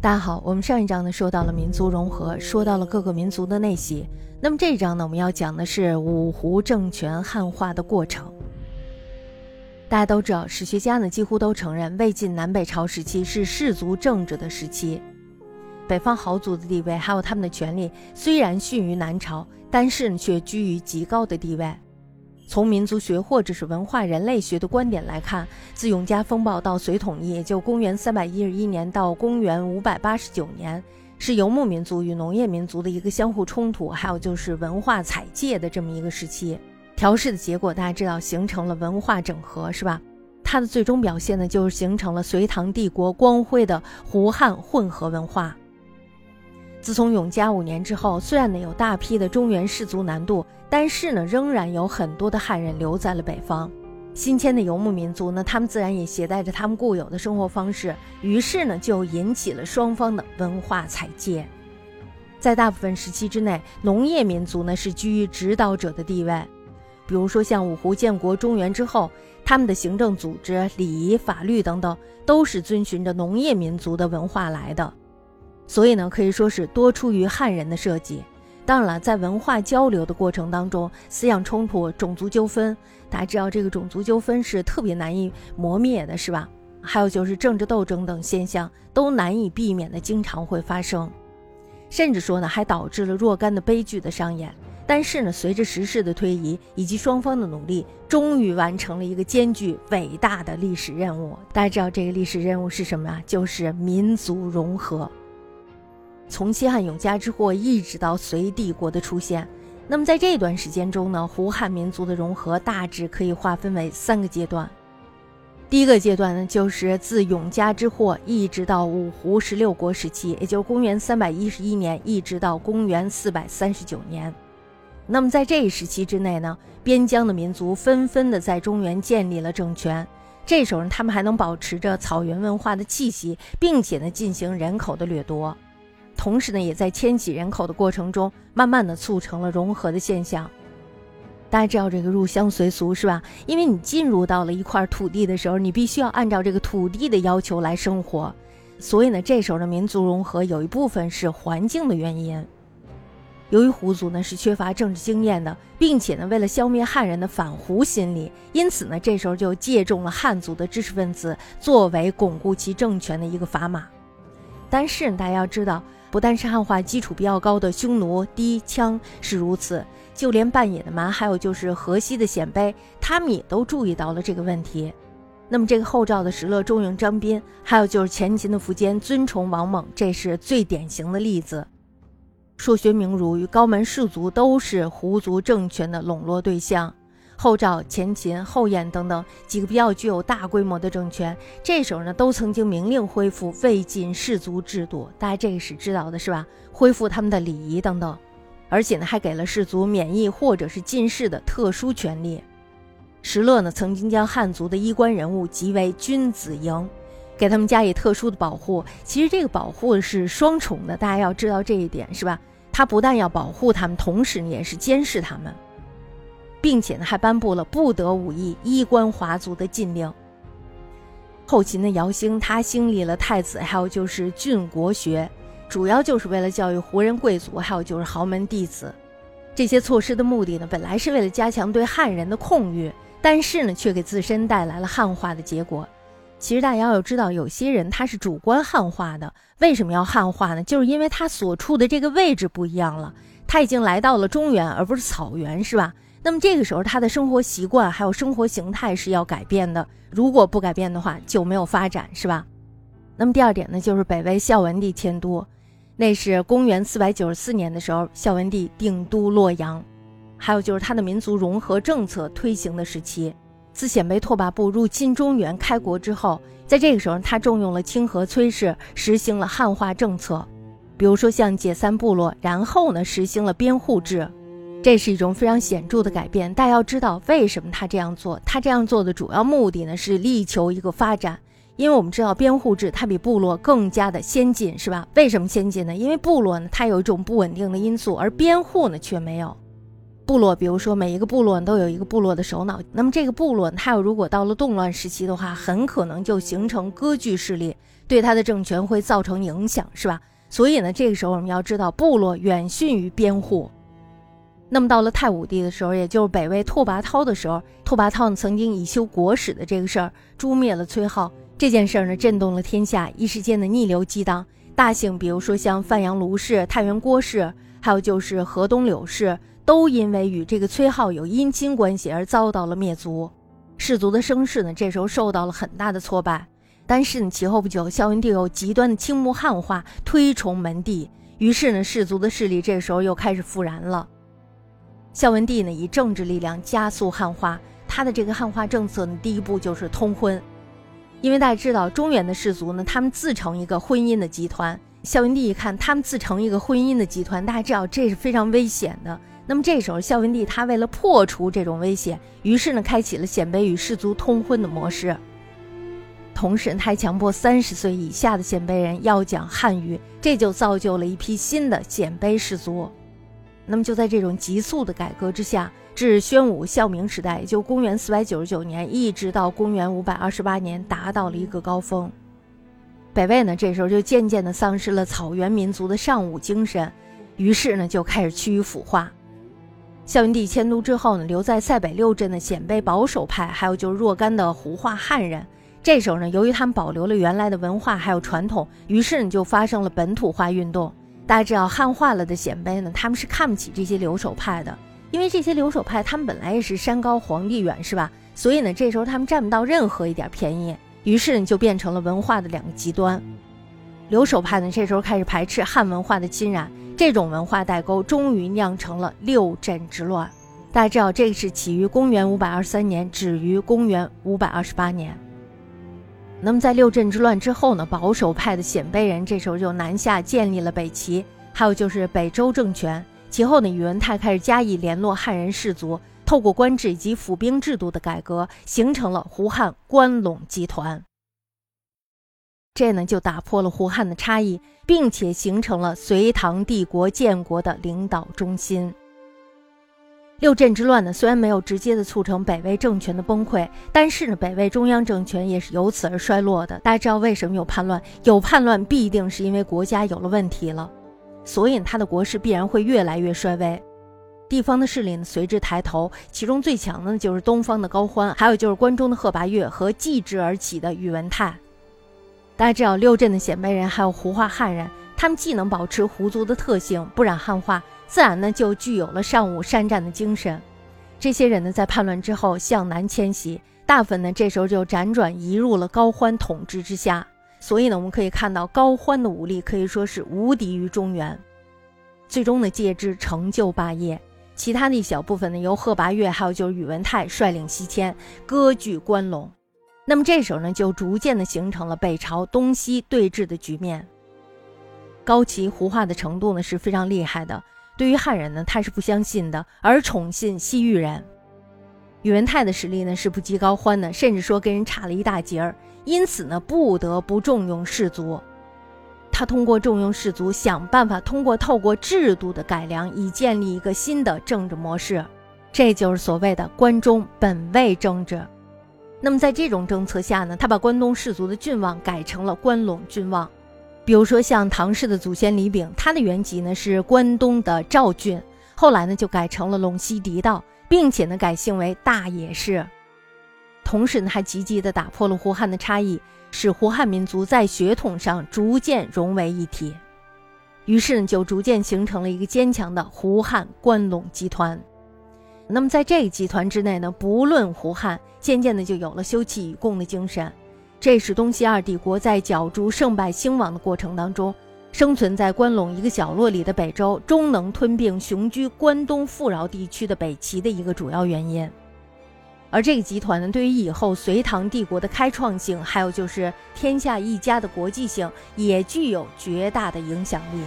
大家好，我们上一章呢说到了民族融合，说到了各个民族的内息。那么这一章呢，我们要讲的是五胡政权汉化的过程。大家都知道，史学家呢几乎都承认，魏晋南北朝时期是氏族政治的时期。北方豪族的地位还有他们的权力，虽然逊于南朝，但是呢却居于极高的地位。从民族学或者是文化人类学的观点来看，自永嘉风暴到隋统一，也就公元三百一十一年到公元五百八十九年，是游牧民族与农业民族的一个相互冲突，还有就是文化采借的这么一个时期。调试的结果，大家知道形成了文化整合，是吧？它的最终表现呢，就是形成了隋唐帝国光辉的胡汉混合文化。自从永嘉五年之后，虽然呢有大批的中原氏族南渡，但是呢仍然有很多的汉人留在了北方。新迁的游牧民族呢，他们自然也携带着他们固有的生活方式，于是呢就引起了双方的文化采界。在大部分时期之内，农业民族呢是居于指导者的地位，比如说像五胡建国中原之后，他们的行政组织、礼仪、法律等等，都是遵循着农业民族的文化来的。所以呢，可以说是多出于汉人的设计。当然了，在文化交流的过程当中，思想冲突、种族纠纷，大家知道这个种族纠纷是特别难以磨灭的，是吧？还有就是政治斗争等现象都难以避免的，经常会发生，甚至说呢，还导致了若干的悲剧的上演。但是呢，随着时势的推移以及双方的努力，终于完成了一个艰巨伟大的历史任务。大家知道这个历史任务是什么啊？就是民族融合。从西汉永嘉之祸一直到隋帝国的出现，那么在这段时间中呢，胡汉民族的融合大致可以划分为三个阶段。第一个阶段呢，就是自永嘉之祸一直到五胡十六国时期，也就公元三百一十一年一直到公元四百三十九年。那么在这一时期之内呢，边疆的民族纷纷的在中原建立了政权，这时候呢，他们还能保持着草原文化的气息，并且呢，进行人口的掠夺。同时呢，也在迁徙人口的过程中，慢慢的促成了融合的现象。大家知道这个入乡随俗是吧？因为你进入到了一块土地的时候，你必须要按照这个土地的要求来生活，所以呢，这时候的民族融合有一部分是环境的原因。由于胡族呢是缺乏政治经验的，并且呢为了消灭汉人的反胡心理，因此呢这时候就借重了汉族的知识分子作为巩固其政权的一个砝码。但是大家要知道。不但是汉化基础比较高的匈奴、氐、羌是如此，就连半野的蛮，还有就是河西的鲜卑，他们也都注意到了这个问题。那么这个后赵的石勒、重用张斌，还有就是前秦的苻坚尊崇王猛，这是最典型的例子。硕学名儒与高门士族都是胡族政权的笼络对象。后赵、前秦、后燕等等几个比较具有大规模的政权，这时候呢都曾经明令恢复魏晋氏族制度，大家这个是知道的，是吧？恢复他们的礼仪等等，而且呢还给了氏族免疫或者是进士的特殊权利。石勒呢曾经将汉族的衣冠人物集为君子营，给他们加以特殊的保护。其实这个保护是双重的，大家要知道这一点，是吧？他不但要保护他们，同时也是监视他们。并且呢，还颁布了不得武艺衣冠华族的禁令。后秦的姚兴，他兴立了太子，还有就是郡国学，主要就是为了教育胡人贵族，还有就是豪门弟子。这些措施的目的呢，本来是为了加强对汉人的控御，但是呢，却给自身带来了汉化的结果。其实大家要知道，有些人他是主观汉化的，为什么要汉化呢？就是因为他所处的这个位置不一样了，他已经来到了中原，而不是草原，是吧？那么这个时候，他的生活习惯还有生活形态是要改变的。如果不改变的话，就没有发展，是吧？那么第二点呢，就是北魏孝文帝迁都，那是公元四百九十四年的时候，孝文帝定都洛阳。还有就是他的民族融合政策推行的时期，自鲜卑拓跋部入侵中原开国之后，在这个时候，他重用了清河崔氏，实行了汉化政策，比如说像解散部落，然后呢，实行了编户制。这是一种非常显著的改变，大家要知道为什么他这样做。他这样做的主要目的呢，是力求一个发展。因为我们知道编户制它比部落更加的先进，是吧？为什么先进呢？因为部落呢，它有一种不稳定的因素，而编户呢却没有。部落，比如说每一个部落都有一个部落的首脑，那么这个部落它要如果到了动乱时期的话，很可能就形成割据势力，对他的政权会造成影响，是吧？所以呢，这个时候我们要知道，部落远逊于边户。那么到了太武帝的时候，也就是北魏拓跋焘的时候，拓跋焘曾经以修国史的这个事儿诛灭了崔浩，这件事儿呢震动了天下，一时间的逆流激荡，大姓比如说像范阳卢氏、太原郭氏，还有就是河东柳氏，都因为与这个崔浩有姻亲关系而遭到了灭族，氏族的声势呢这时候受到了很大的挫败。但是呢，其后不久，孝文帝又极端的倾慕汉化，推崇门第，于是呢，氏族的势力这时候又开始复燃了。孝文帝呢，以政治力量加速汉化。他的这个汉化政策呢，第一步就是通婚。因为大家知道，中原的氏族呢，他们自成一个婚姻的集团。孝文帝一看，他们自成一个婚姻的集团，大家知道这是非常危险的。那么这时候，孝文帝他为了破除这种危险，于是呢，开启了鲜卑与氏族通婚的模式。同时，他还强迫三十岁以下的鲜卑人要讲汉语，这就造就了一批新的鲜卑氏族。那么就在这种急速的改革之下，至宣武、孝明时代，就公元四百九十九年，一直到公元五百二十八年，达到了一个高峰。北魏呢，这时候就渐渐的丧失了草原民族的尚武精神，于是呢，就开始趋于腐化。孝文帝迁都之后呢，留在塞北六镇的鲜卑保守派，还有就是若干的胡化汉人，这时候呢，由于他们保留了原来的文化还有传统，于是呢，就发生了本土化运动。大家知道汉化了的鲜卑呢，他们是看不起这些留守派的，因为这些留守派他们本来也是山高皇帝远，是吧？所以呢，这时候他们占不到任何一点便宜，于是呢，就变成了文化的两个极端。留守派呢，这时候开始排斥汉文化的侵染，这种文化代沟终于酿成了六镇之乱。大家知道，这个是起于公元五百二十三年，止于公元五百二十八年。那么在六镇之乱之后呢，保守派的鲜卑人这时候就南下建立了北齐，还有就是北周政权。其后呢，宇文泰开始加以联络汉人士族，透过官制以及府兵制度的改革，形成了胡汉关陇集团。这呢就打破了胡汉的差异，并且形成了隋唐帝国建国的领导中心。六镇之乱呢，虽然没有直接的促成北魏政权的崩溃，但是呢，北魏中央政权也是由此而衰落的。大家知道为什么有叛乱？有叛乱必定是因为国家有了问题了，所以他的国势必然会越来越衰微，地方的势力呢随之抬头。其中最强的呢就是东方的高欢，还有就是关中的贺拔岳和继之而起的宇文泰。大家知道六镇的鲜卑人还有胡化汉人，他们既能保持胡族的特性，不染汉化。自然呢，就具有了尚武善战的精神。这些人呢，在叛乱之后向南迁徙，大部分呢，这时候就辗转移入了高欢统治之下。所以呢，我们可以看到高欢的武力可以说是无敌于中原。最终呢，借之成就霸业。其他的一小部分呢，由贺拔岳还有就是宇文泰率领西迁，割据关陇。那么这时候呢，就逐渐的形成了北朝东西对峙的局面。高齐胡化的程度呢，是非常厉害的。对于汉人呢，他是不相信的，而宠信西域人。宇文泰的实力呢是不及高欢的，甚至说跟人差了一大截儿，因此呢不得不重用士族。他通过重用士族，想办法通过透过制度的改良，以建立一个新的政治模式，这就是所谓的关中本位政治。那么在这种政策下呢，他把关东士族的郡望改成了关陇郡望。比如说，像唐氏的祖先李炳，他的原籍呢是关东的赵郡，后来呢就改成了陇西狄道，并且呢改姓为大野氏。同时呢，还积极的打破了胡汉的差异，使胡汉民族在血统上逐渐融为一体。于是呢，就逐渐形成了一个坚强的胡汉关陇集团。那么在这个集团之内呢，不论胡汉，渐渐的就有了休戚与共的精神。这是东西二帝国在角逐胜败兴亡的过程当中，生存在关陇一个角落里的北周，终能吞并雄居关东富饶地区的北齐的一个主要原因。而这个集团呢，对于以后隋唐帝国的开创性，还有就是天下一家的国际性，也具有绝大的影响力。